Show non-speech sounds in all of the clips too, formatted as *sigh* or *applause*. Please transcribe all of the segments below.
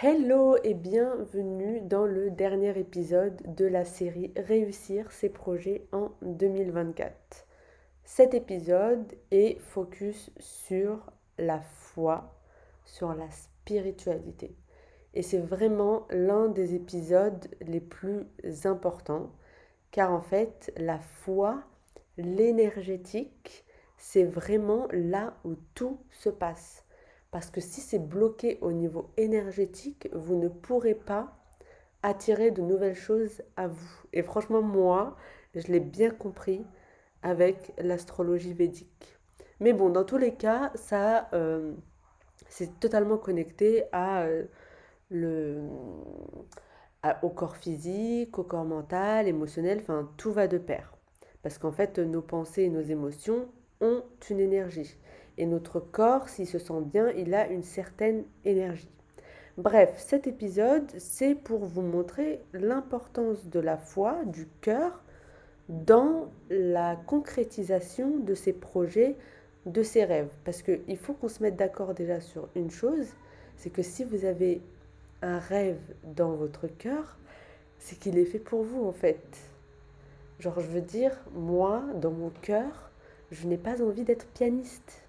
Hello et bienvenue dans le dernier épisode de la série Réussir ses projets en 2024. Cet épisode est focus sur la foi, sur la spiritualité. Et c'est vraiment l'un des épisodes les plus importants, car en fait, la foi, l'énergétique, c'est vraiment là où tout se passe. Parce que si c'est bloqué au niveau énergétique, vous ne pourrez pas attirer de nouvelles choses à vous. Et franchement, moi, je l'ai bien compris avec l'astrologie védique. Mais bon, dans tous les cas, ça, euh, c'est totalement connecté euh, au corps physique, au corps mental, émotionnel, enfin, tout va de pair. Parce qu'en fait, nos pensées et nos émotions ont une énergie. Et notre corps, s'il se sent bien, il a une certaine énergie. Bref, cet épisode, c'est pour vous montrer l'importance de la foi, du cœur, dans la concrétisation de ces projets, de ces rêves. Parce qu'il faut qu'on se mette d'accord déjà sur une chose, c'est que si vous avez un rêve dans votre cœur, c'est qu'il est fait pour vous en fait. Genre, je veux dire, moi, dans mon cœur, je n'ai pas envie d'être pianiste.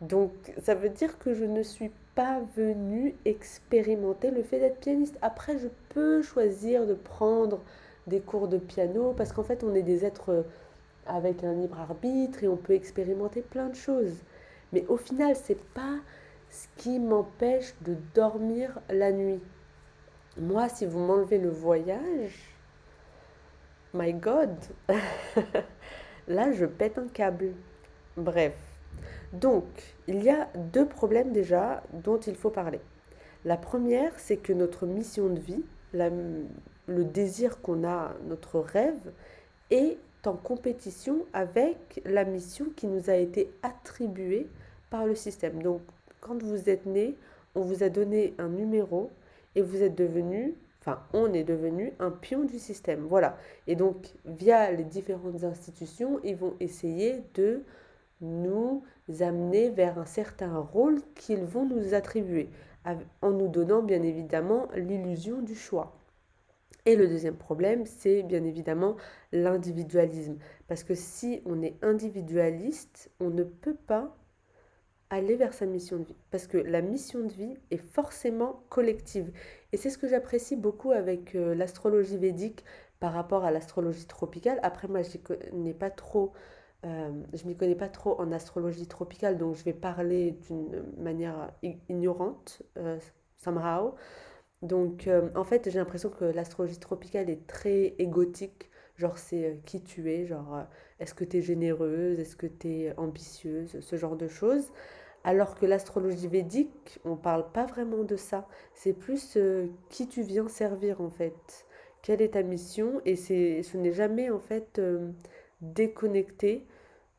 Donc ça veut dire que je ne suis pas venue expérimenter le fait d'être pianiste. Après, je peux choisir de prendre des cours de piano parce qu'en fait, on est des êtres avec un libre arbitre et on peut expérimenter plein de choses. Mais au final, c'est pas ce qui m'empêche de dormir la nuit. Moi, si vous m'enlevez le voyage, my God, *laughs* là, je pète un câble. Bref. Donc, il y a deux problèmes déjà dont il faut parler. La première, c'est que notre mission de vie, le désir qu'on a, notre rêve, est en compétition avec la mission qui nous a été attribuée par le système. Donc, quand vous êtes né, on vous a donné un numéro et vous êtes devenu, enfin, on est devenu un pion du système. Voilà. Et donc, via les différentes institutions, ils vont essayer de nous amener vers un certain rôle qu'ils vont nous attribuer, en nous donnant bien évidemment l'illusion du choix. Et le deuxième problème, c'est bien évidemment l'individualisme. Parce que si on est individualiste, on ne peut pas aller vers sa mission de vie. Parce que la mission de vie est forcément collective. Et c'est ce que j'apprécie beaucoup avec euh, l'astrologie védique par rapport à l'astrologie tropicale. Après, moi, je n'ai pas trop euh, je m'y connais pas trop en astrologie tropicale, donc je vais parler d'une manière ignorante, euh, somehow. Donc, euh, en fait, j'ai l'impression que l'astrologie tropicale est très égotique. Genre, c'est qui tu es, genre, est-ce que tu es généreuse, est-ce que tu es ambitieuse, ce genre de choses. Alors que l'astrologie védique, on parle pas vraiment de ça. C'est plus qui tu viens servir, en fait. Quelle est ta mission? Et ce n'est jamais, en fait déconnecté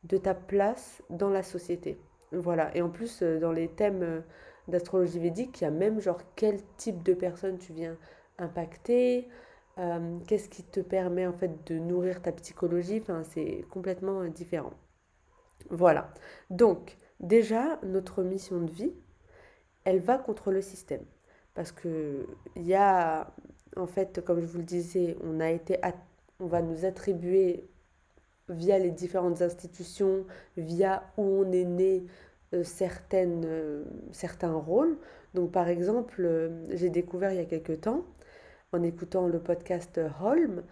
de ta place dans la société. Voilà. Et en plus, euh, dans les thèmes euh, d'astrologie védique, il y a même genre quel type de personne tu viens impacter, euh, qu'est-ce qui te permet en fait de nourrir ta psychologie. Enfin, c'est complètement différent. Voilà. Donc, déjà, notre mission de vie, elle va contre le système. Parce que il y a, en fait, comme je vous le disais, on a été, on va nous attribuer via les différentes institutions, via où on est né, euh, certaines, euh, certains rôles. Donc par exemple, euh, j'ai découvert il y a quelque temps, en écoutant le podcast Holm,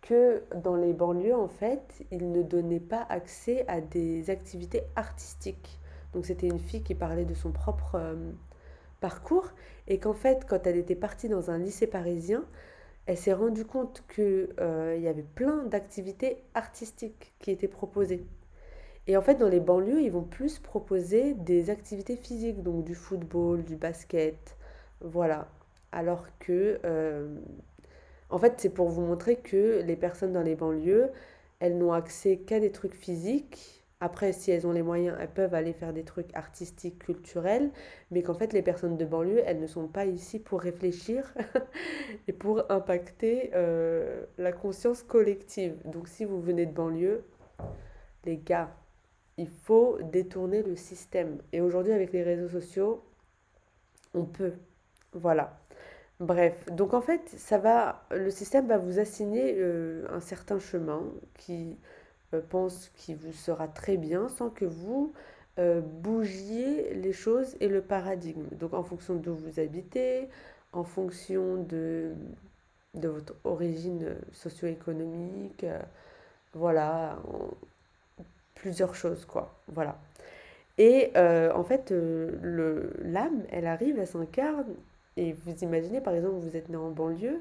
que dans les banlieues, en fait, ils ne donnaient pas accès à des activités artistiques. Donc c'était une fille qui parlait de son propre parcours et qu'en fait, quand elle était partie dans un lycée parisien, elle s'est rendue compte qu'il euh, y avait plein d'activités artistiques qui étaient proposées. Et en fait, dans les banlieues, ils vont plus proposer des activités physiques, donc du football, du basket, voilà. Alors que, euh, En fait, c'est pour vous montrer que les personnes dans les banlieues, elles n'ont accès qu'à des trucs physiques. Après, si elles ont les moyens, elles peuvent aller faire des trucs artistiques, culturels, mais qu'en fait, les personnes de banlieue, elles ne sont pas ici pour réfléchir *laughs* et pour impacter euh, la conscience collective. Donc, si vous venez de banlieue, les gars, il faut détourner le système. Et aujourd'hui, avec les réseaux sociaux, on peut. Voilà. Bref, donc en fait, ça va, le système va vous assigner euh, un certain chemin qui pense qu'il vous sera très bien sans que vous euh, bougiez les choses et le paradigme. Donc en fonction d'où vous habitez, en fonction de, de votre origine socio-économique, voilà, plusieurs choses quoi. Voilà. Et en fait, l'âme, elle arrive, elle s'incarne et vous imaginez, par exemple, vous êtes né en banlieue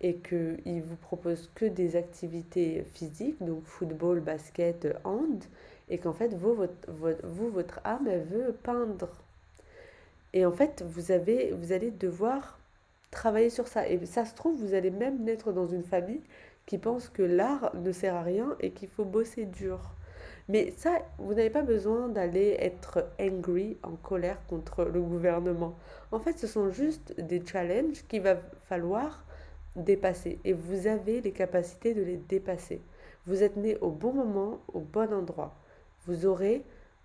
et qu'il vous propose que des activités physiques, donc football, basket, hand, et qu'en fait, vous votre, vous, votre âme, elle veut peindre. Et en fait, vous, avez, vous allez devoir travailler sur ça. Et ça se trouve, vous allez même naître dans une famille qui pense que l'art ne sert à rien et qu'il faut bosser dur. Mais ça, vous n'avez pas besoin d'aller être angry, en colère contre le gouvernement. En fait, ce sont juste des challenges qu'il va falloir dépasser. Et vous avez les capacités de les dépasser. Vous êtes né au bon moment, au bon endroit. Vous aurez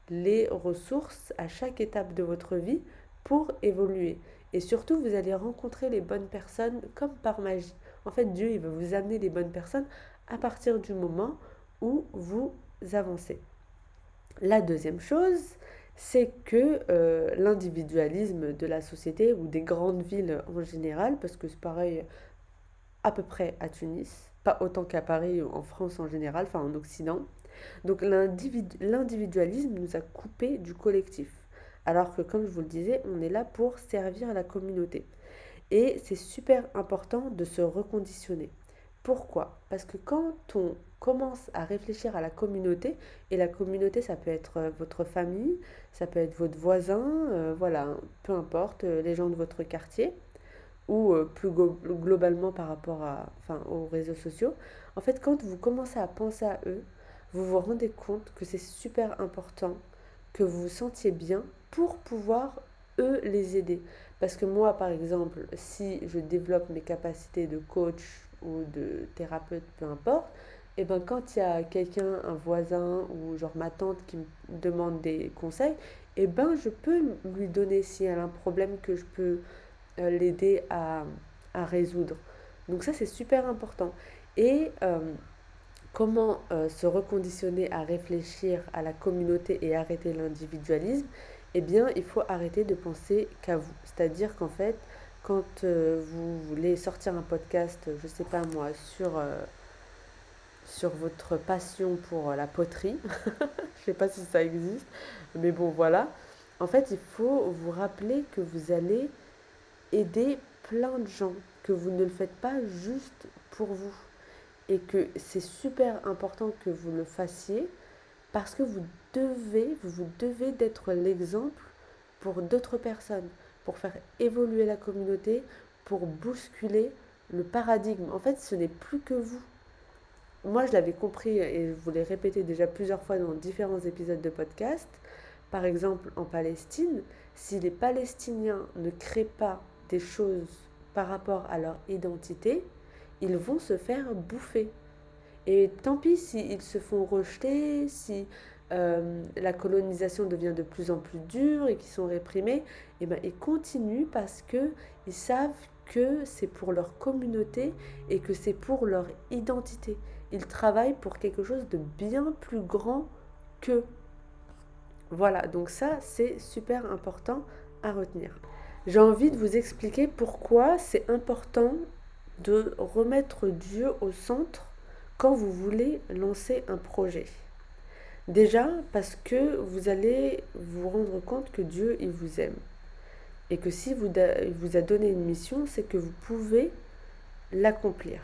les ressources à chaque étape de votre vie pour évoluer. Et surtout, vous allez rencontrer les bonnes personnes comme par magie. En fait, Dieu, il va vous amener les bonnes personnes à partir du moment où vous avancées. La deuxième chose, c'est que euh, l'individualisme de la société ou des grandes villes en général, parce que c'est pareil à peu près à Tunis, pas autant qu'à Paris ou en France en général, enfin en Occident. Donc l'individualisme nous a coupé du collectif. Alors que comme je vous le disais, on est là pour servir la communauté. Et c'est super important de se reconditionner. Pourquoi? Parce que quand on commence à réfléchir à la communauté, et la communauté, ça peut être euh, votre famille, ça peut être votre voisin, euh, voilà, peu importe, euh, les gens de votre quartier, ou plus globalement par rapport à, enfin, aux réseaux sociaux. En fait, quand vous commencez à penser à eux, vous vous rendez compte que c'est super important que vous vous sentiez bien pour pouvoir eux les aider. Parce que moi, par exemple, si je développe mes capacités de coach ou de thérapeute, peu importe, et ben quand il y a quelqu'un, un voisin ou genre ma tante qui me demande des conseils, et ben je peux lui donner si elle a un problème que je peux euh, l'aider à, résoudre. Donc ça c'est super important. Et euh, comment euh, se reconditionner à réfléchir à la communauté et arrêter l'individualisme? Eh bien il faut arrêter de penser qu'à vous. C'est-à-dire qu'en fait, quand vous voulez sortir un podcast, je sais pas moi, sur votre passion pour la poterie. *laughs* Je sais pas si ça existe, mais bon voilà. En fait, il faut vous rappeler que vous allez aider plein de gens, que vous ne le faites pas juste pour vous et que c'est super important que vous le fassiez parce que vous devez, vous devez d'être l'exemple pour d'autres personnes, pour faire évoluer la communauté, pour bousculer le paradigme. En fait, ce n'est plus que vous moi, je l'avais compris et je vous l'ai répété déjà plusieurs fois dans différents épisodes de podcast. Par exemple, en Palestine, si les Palestiniens ne créent pas des choses par rapport à leur identité, ils vont se faire bouffer. Et tant pis s'ils se font rejeter, si euh, la colonisation devient de plus en plus dure et qu'ils sont réprimés, et eh ben, ils continuent parce qu'ils savent que c'est pour leur communauté et que c'est pour leur identité. Ils travaillent pour quelque chose de bien plus grand que. Voilà, donc ça c'est super important à retenir. J'ai envie de vous expliquer pourquoi c'est important de remettre Dieu au centre quand vous voulez lancer un projet. Déjà parce que vous allez vous rendre compte que Dieu, il vous aime. Et que si vous, vous a donné une mission, c'est que vous pouvez l'accomplir.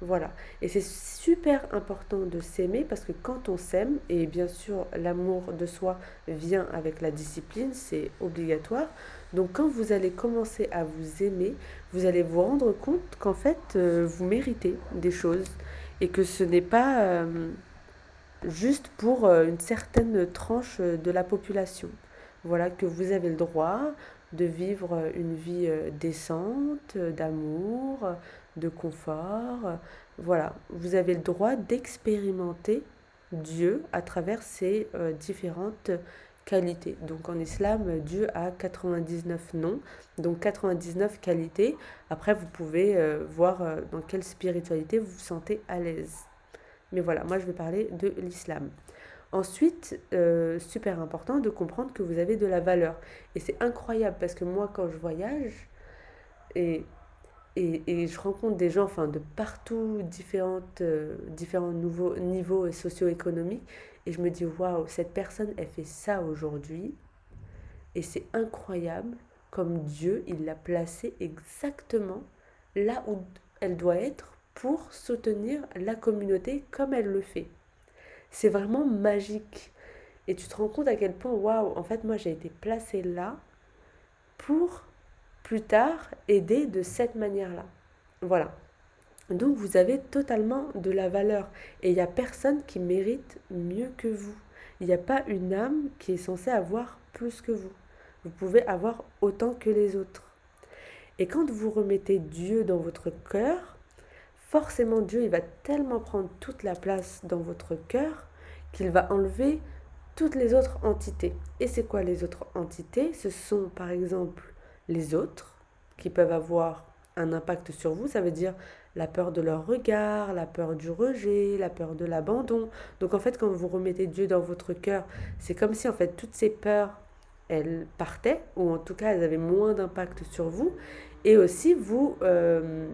Voilà. Et c'est super important de s'aimer parce que quand on s'aime, et bien sûr l'amour de soi vient avec la discipline, c'est obligatoire, Donc quand vous allez commencer à vous aimer, vous allez vous rendre compte qu'en fait, euh, vous méritez des choses et que ce n'est pas euh, juste pour euh, une certaine tranche de la population. Voilà, que vous avez le droit de vivre une vie décente, d'amour, de confort. Voilà, vous avez le droit d'expérimenter Dieu à travers ces différentes Donc en islam, Dieu a 99 noms, donc 99 qualités. Après, vous pouvez euh, voir euh, dans quelle spiritualité vous vous sentez à l'aise. Mais voilà, moi je vais parler de l'islam. Ensuite, euh, super important de comprendre que vous avez de la valeur. Et c'est incroyable parce que moi, quand je voyage, et et, je rencontre des gens enfin, de partout, différentes, différents nouveaux niveaux socio-économiques. Et je me dis, waouh, cette personne, elle fait ça aujourd'hui. Et c'est incroyable comme Dieu, il l'a placée exactement là où elle doit être pour soutenir la communauté comme elle le fait. C'est vraiment magique. Et tu te rends compte à quel point, waouh, en fait, moi, j'ai été placée là pour plus tard aider de cette manière-là. Voilà. Donc vous avez totalement de la valeur et il n'y a personne qui mérite mieux que vous. Il n'y a pas une âme qui est censée avoir plus que vous. Vous pouvez avoir autant que les autres. Et quand vous remettez Dieu dans votre cœur, forcément Dieu, il va tellement prendre toute la place dans votre cœur qu'il va enlever toutes les autres entités. Et c'est quoi les autres entités? Ce sont par exemple les autres qui peuvent avoir un impact sur vous. Ça veut dire la peur de leur regard, la peur du rejet, la peur de l'abandon. Donc en fait, quand vous remettez Dieu dans votre cœur, c'est comme si en fait toutes ces peurs, elles partaient, ou en tout cas elles avaient moins d'impact sur vous. Et aussi, vous, euh,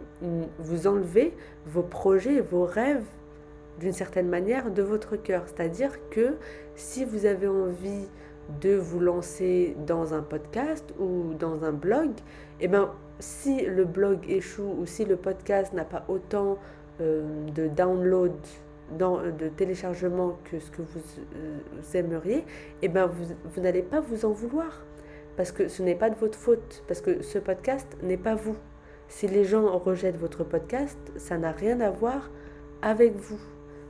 vous enlevez vos projets, vos rêves d'une certaine manière de votre cœur. C'est-à-dire que si vous avez envie de vous lancer dans un podcast ou dans un blog, eh ben, si le blog échoue ou si le podcast n'a pas autant euh, de download, de téléchargement que ce que vous, euh, aimeriez, eh ben vous, vous n'allez pas vous en vouloir. Parce que ce n'est pas de votre faute. Parce que ce podcast n'est pas vous. Si les gens rejettent votre podcast, ça n'a rien à voir avec vous.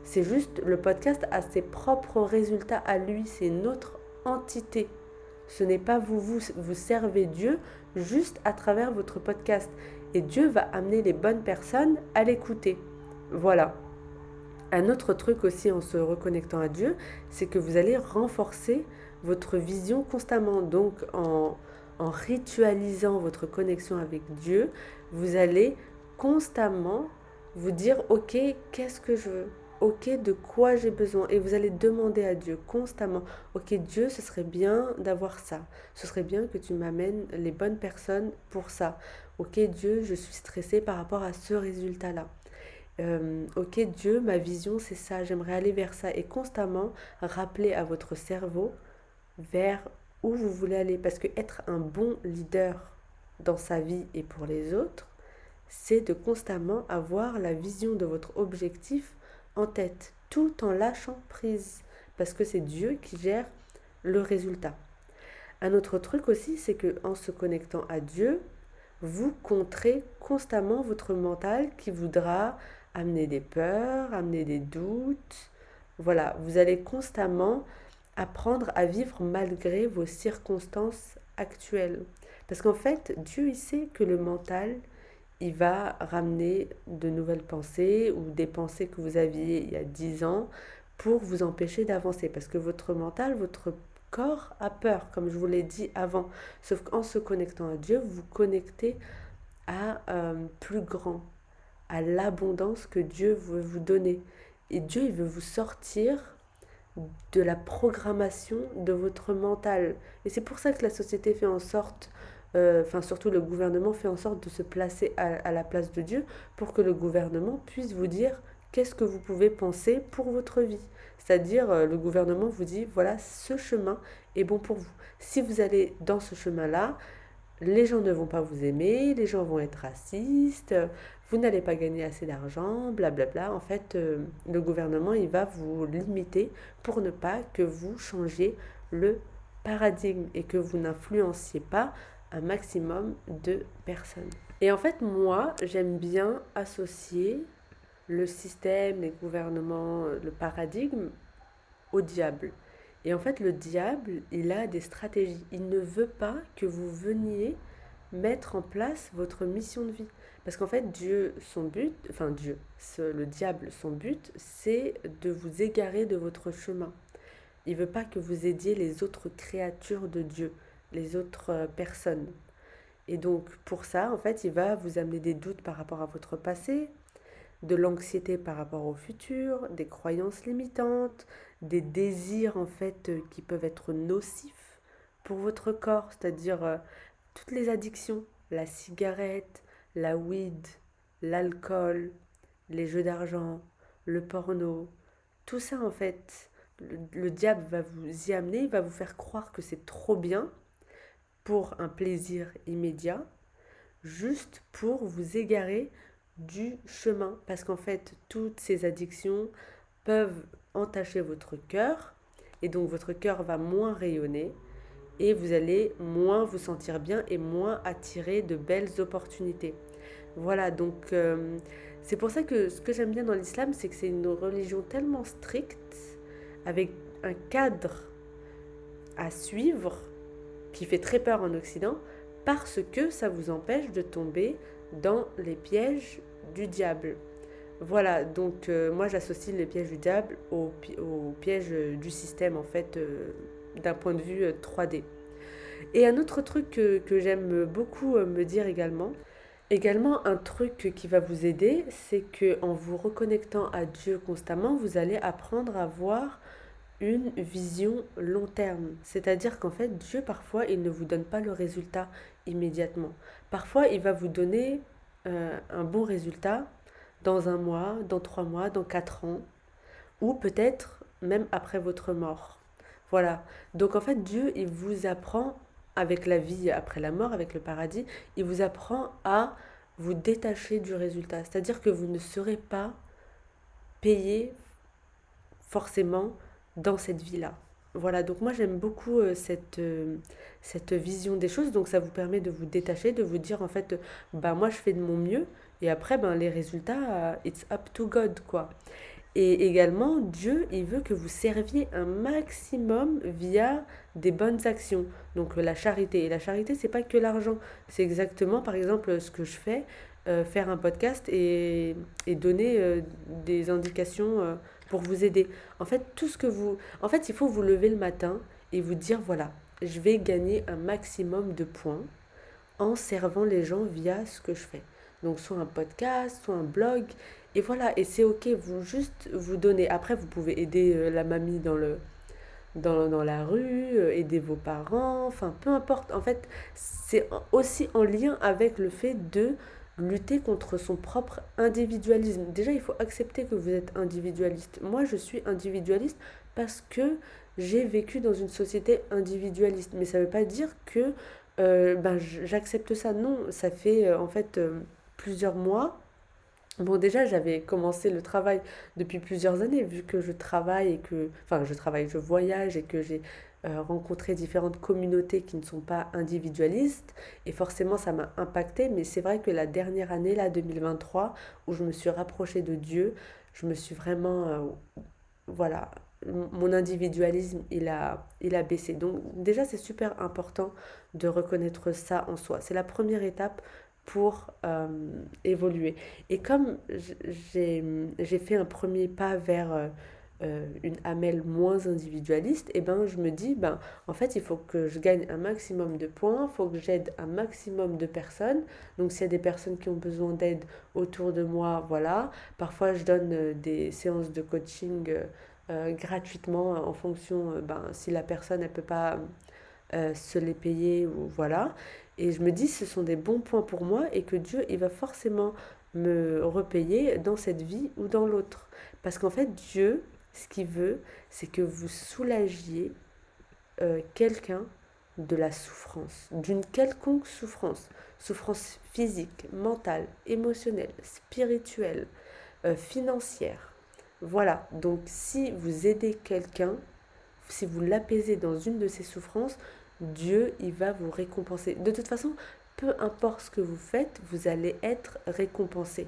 C'est juste le podcast a ses propres résultats à lui. C'est notre entité. Ce n'est pas vous, vous, vous servez Dieu juste à travers votre podcast. Et Dieu va amener les bonnes personnes à l'écouter. Voilà. Un autre truc aussi en se reconnectant à Dieu, c'est que vous allez renforcer votre vision constamment. Donc en, en ritualisant votre connexion avec Dieu, vous allez constamment vous dire, ok, qu'est-ce que je veux? Ok, de quoi j'ai besoin? Et vous allez demander à Dieu constamment, ok, Dieu, ce serait bien d'avoir ça. Ce serait bien que tu m'amènes les bonnes personnes pour ça. Ok, Dieu, je suis stressée par rapport à ce résultat-là. Euh, ok, Dieu, ma vision, c'est ça, j'aimerais aller vers ça. Et constamment rappeler à votre cerveau vers où vous voulez aller. Parce que être un bon leader dans sa vie et pour les autres, c'est de constamment avoir la vision de votre objectif en tête, tout en lâchant prise, parce que c'est Dieu qui gère le résultat. Un autre truc aussi, c'est que en se connectant à Dieu, vous contrez constamment votre mental qui voudra amener des peurs, amener des doutes. Voilà, vous allez constamment apprendre à vivre malgré vos circonstances actuelles. Parce qu'en fait, Dieu, il sait que le mental, il va ramener de nouvelles pensées ou des pensées que vous aviez il y a 10 ans pour vous empêcher d'avancer. Parce que votre mental, votre corps a peur, comme je vous l'ai dit avant. Sauf qu'en se connectant à Dieu, vous connectez à euh, plus grand, à l'abondance que Dieu veut vous donner. Et Dieu, il veut vous sortir de la programmation de votre mental. Et c'est pour ça que la société fait en sorte euh, enfin surtout le gouvernement fait en sorte de se placer à, la place de Dieu pour que le gouvernement puisse vous dire qu'est-ce que vous pouvez penser pour votre vie. C'est-à-dire euh, le gouvernement vous dit voilà ce chemin est bon pour vous. Si vous allez dans ce chemin-là, les gens ne vont pas vous aimer, les gens vont être racistes, vous n'allez pas gagner assez d'argent, blablabla. En fait, euh, le gouvernement, il va vous limiter pour ne pas que vous changiez le paradigme et que vous n'influenciez pas un maximum de personnes. Et en fait, moi, j'aime bien associer le système, les gouvernements, le paradigme au diable. Et en fait, le diable, il a des stratégies. Il ne veut pas que vous veniez mettre en place votre mission de vie. Parce qu'en fait, Dieu, son but, enfin Dieu, le diable, son but, c'est de vous égarer de votre chemin. Il veut pas que vous aidiez les autres créatures de Dieu, les autres euh, personnes. Et donc, pour ça, en fait, il va vous amener des doutes par rapport à votre passé, de l'anxiété par rapport au futur, des croyances limitantes, des désirs, en fait, euh, qui peuvent être nocifs pour votre corps, c'est-à-dire euh, toutes les addictions, la cigarette, la weed, l'alcool, les jeux d'argent, le porno, tout ça en fait, le, diable va vous y amener, il va vous faire croire que c'est trop bien pour un plaisir immédiat, juste pour vous égarer du chemin. Parce qu'en fait, toutes ces addictions peuvent entacher votre cœur, et donc votre cœur va moins rayonner, et vous allez moins vous sentir bien et moins attirer de belles opportunités. Voilà, donc euh, c'est pour ça que ce que j'aime bien dans l'islam, c'est que c'est une religion tellement stricte, avec un cadre à suivre, qui fait très peur en Occident, parce que ça vous empêche de tomber dans les pièges du diable. Voilà, donc euh, moi j'associe les pièges du diable aux, pièges du système en fait. Euh, d'un point de vue 3D. Euh, Et un autre truc que, j'aime beaucoup me dire également, également un truc qui va vous aider, c'est que en vous reconnectant à Dieu constamment, vous allez apprendre à voir une vision long terme. C'est-à-dire qu'en fait, Dieu, parfois, il ne vous donne pas le résultat immédiatement. Parfois, il va vous donner euh, un bon résultat dans un mois, dans trois mois, dans quatre ans, ou peut-être même après votre mort. Voilà. Donc en fait, Dieu, il vous apprend avec la vie après la mort, avec le paradis, il vous apprend à vous détacher du résultat. C'est-à-dire que vous ne serez pas payé forcément dans cette vie-là. Voilà, donc moi j'aime beaucoup euh, cette, euh, cette vision des choses, donc ça vous permet de vous détacher, de vous dire en fait, bah moi je fais de mon mieux, et après ben, les résultats, euh, it's up to God quoi. Et également, Dieu, il veut que vous serviez un maximum via des bonnes actions. Donc la charité. Et la charité, c'est pas que l'argent. C'est exactement, par exemple, ce que je fais, euh, faire un podcast et, et donner euh, des indications euh, pour vous aider. En fait, tout ce que vous... En fait, il faut vous lever le matin et vous dire, voilà, je vais gagner un maximum de points en servant les gens via ce que je fais. Donc soit un podcast, soit un blog. Et voilà, et c'est ok, vous juste vous donnez. Après, vous pouvez aider euh, la mamie dans, le, dans, dans la rue, euh, aider vos parents, enfin peu importe. En fait, c'est aussi en lien avec le fait de lutter contre son propre individualisme. Déjà, il faut accepter que vous êtes individualiste. Moi, je suis individualiste parce que j'ai vécu dans une société individualiste. Mais ça ne veut pas dire que euh, ben, j'accepte ça. Non, ça fait en fait plusieurs mois Bon, déjà, j'avais commencé le travail depuis plusieurs années, vu que je travaille et que, enfin, je travaille, je voyage et que j'ai euh, rencontré différentes communautés qui ne sont pas individualistes. Et forcément, ça m'a impacté. Mais c'est vrai que la dernière année, là, 2023, où je me suis rapprochée de Dieu, je me suis vraiment, euh, voilà, mon individualisme, il a, il a baissé. Donc, déjà, c'est super important de reconnaître ça en soi. C'est la première étape pour euh, évoluer. Et comme j'ai fait un premier pas vers euh, une Amel moins individualiste, et eh ben je me dis, ben, en fait, il faut que je gagne un maximum de points, il faut que j'aide un maximum de personnes. Donc, s'il y a des personnes qui ont besoin d'aide autour de moi, voilà. Parfois, je donne des séances de coaching gratuitement en fonction, ben, si la personne, elle peut pas se les payer, ou voilà. Et je me dis, ce sont des bons points pour moi et que Dieu, il va forcément me repayer dans cette vie ou dans l'autre. Parce qu'en fait, Dieu, ce qu'il veut, c'est que vous soulagiez euh, quelqu'un de la souffrance, d'une quelconque souffrance, souffrance physique, mentale, émotionnelle, spirituelle, euh, financière. Voilà, donc si vous aidez quelqu'un, si vous l'apaisez dans une de ses souffrances, Dieu, il va vous récompenser. De toute façon, peu importe ce que vous faites, vous allez être récompensé.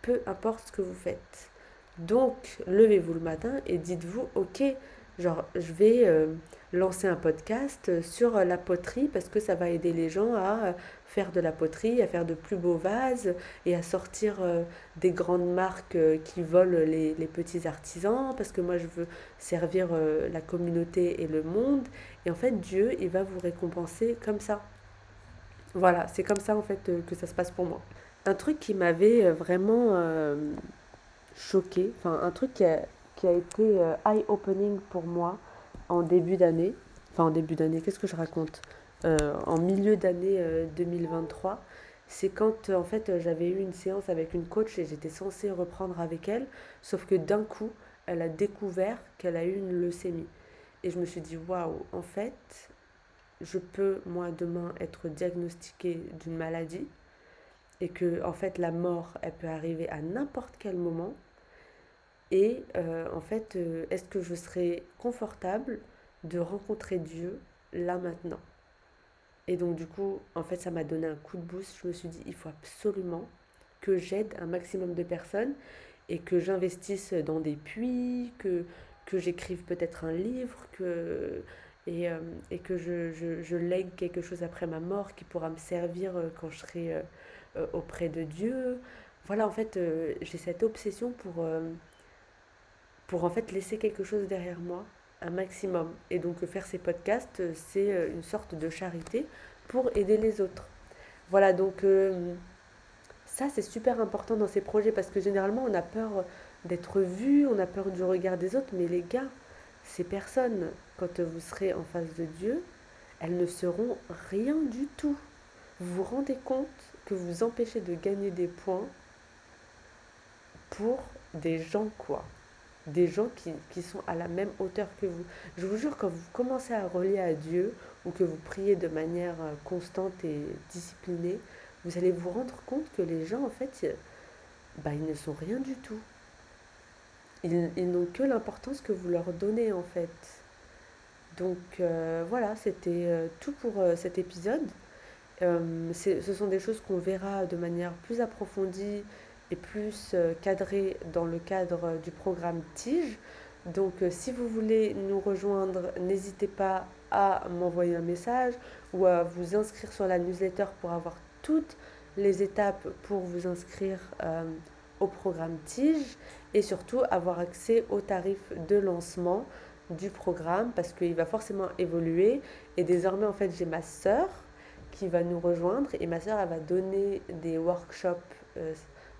Peu importe ce que vous faites. Donc, levez-vous le matin et dites-vous, ok, genre, je vais euh, lancer un podcast sur la poterie parce que ça va aider les gens à faire de la poterie, à faire de plus beaux vases et à sortir euh, des grandes marques euh, qui volent les, les, petits artisans parce que moi, je veux servir la communauté et le monde. Et en fait, Dieu, il va vous récompenser comme ça. Voilà, c'est comme ça en fait que ça se passe pour moi. Un truc qui m'avait vraiment choqué, enfin un truc qui a, qui a été euh, eye-opening pour moi en début d'année, enfin en début d'année, qu'est-ce que je raconte? Euh, En milieu d'année 2023, euh, c'est quand en fait j'avais eu une séance avec une coach et j'étais censée reprendre avec elle, sauf que d'un coup, elle a découvert qu'elle a eu une leucémie. Et je me suis dit, waouh, en fait, je peux, moi, demain, être diagnostiquée d'une maladie et que, en fait, la mort, elle peut arriver à n'importe quel moment et euh, en fait, euh, est-ce que je serais confortable de rencontrer Dieu là maintenant? Et donc du coup, en fait, ça m'a donné un coup de boost. Je me suis dit, il faut absolument que j'aide un maximum de personnes et que j'investisse dans des puits, que, que j'écrive peut-être un livre, que, et, euh, et que je, je, je, lègue quelque chose après ma mort qui pourra me servir quand je serai auprès de Dieu. Voilà, en fait, j'ai cette obsession pour pour en fait laisser quelque chose derrière moi, un maximum. Et donc faire ces podcasts, euh, c'est euh, une sorte de charité pour aider les autres. Voilà, donc euh, ça c'est super important dans ces projets parce que généralement on a peur d'être vu, on a peur du regard des autres, mais les gars, ces personnes, quand vous serez en face de Dieu, elles ne seront rien du tout. Vous vous rendez compte que vous empêchez de gagner des points pour des gens, quoi des gens qui, qui, sont à la même hauteur que vous. Je vous jure, quand vous commencez à relier à Dieu ou que vous priez de manière euh, constante et disciplinée, vous allez vous rendre compte que les gens, en fait, bah, ils ne sont rien du tout. Ils, ils n'ont que l'importance que vous leur donnez, en fait. Donc euh, voilà, c'était euh, tout pour cet épisode. ce sont des choses qu'on verra de manière plus approfondie plus euh, cadré dans le cadre du programme TIGE. Donc euh, si vous voulez nous rejoindre, n'hésitez pas à m'envoyer un message ou à vous inscrire sur la newsletter pour avoir toutes les étapes pour vous inscrire euh, au programme TIGE et surtout avoir accès aux tarifs de lancement du programme parce qu'il va forcément évoluer et désormais en fait j'ai ma sœur qui va nous rejoindre et ma sœur elle va donner des workshops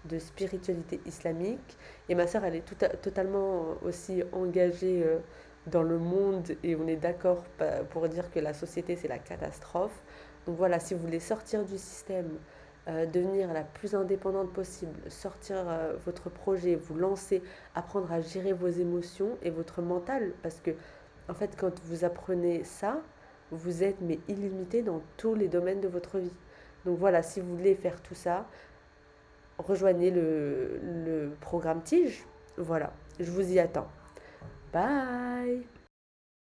de spiritualité islamique. Et ma sœur, elle est tout totalement aussi engagée euh, dans le monde et on est d'accord pour dire que la société, c'est la catastrophe. Donc voilà, si vous voulez sortir du système, euh, devenir la plus indépendante possible, sortir euh, votre projet, vous lancer, apprendre à gérer vos émotions et votre mental, parce que en fait, quand vous apprenez ça, vous êtes mais illimité dans tous les domaines de votre vie. Donc voilà, si vous voulez faire tout ça, rejoignez le, programme Tige. Voilà, je vous y attends. Bye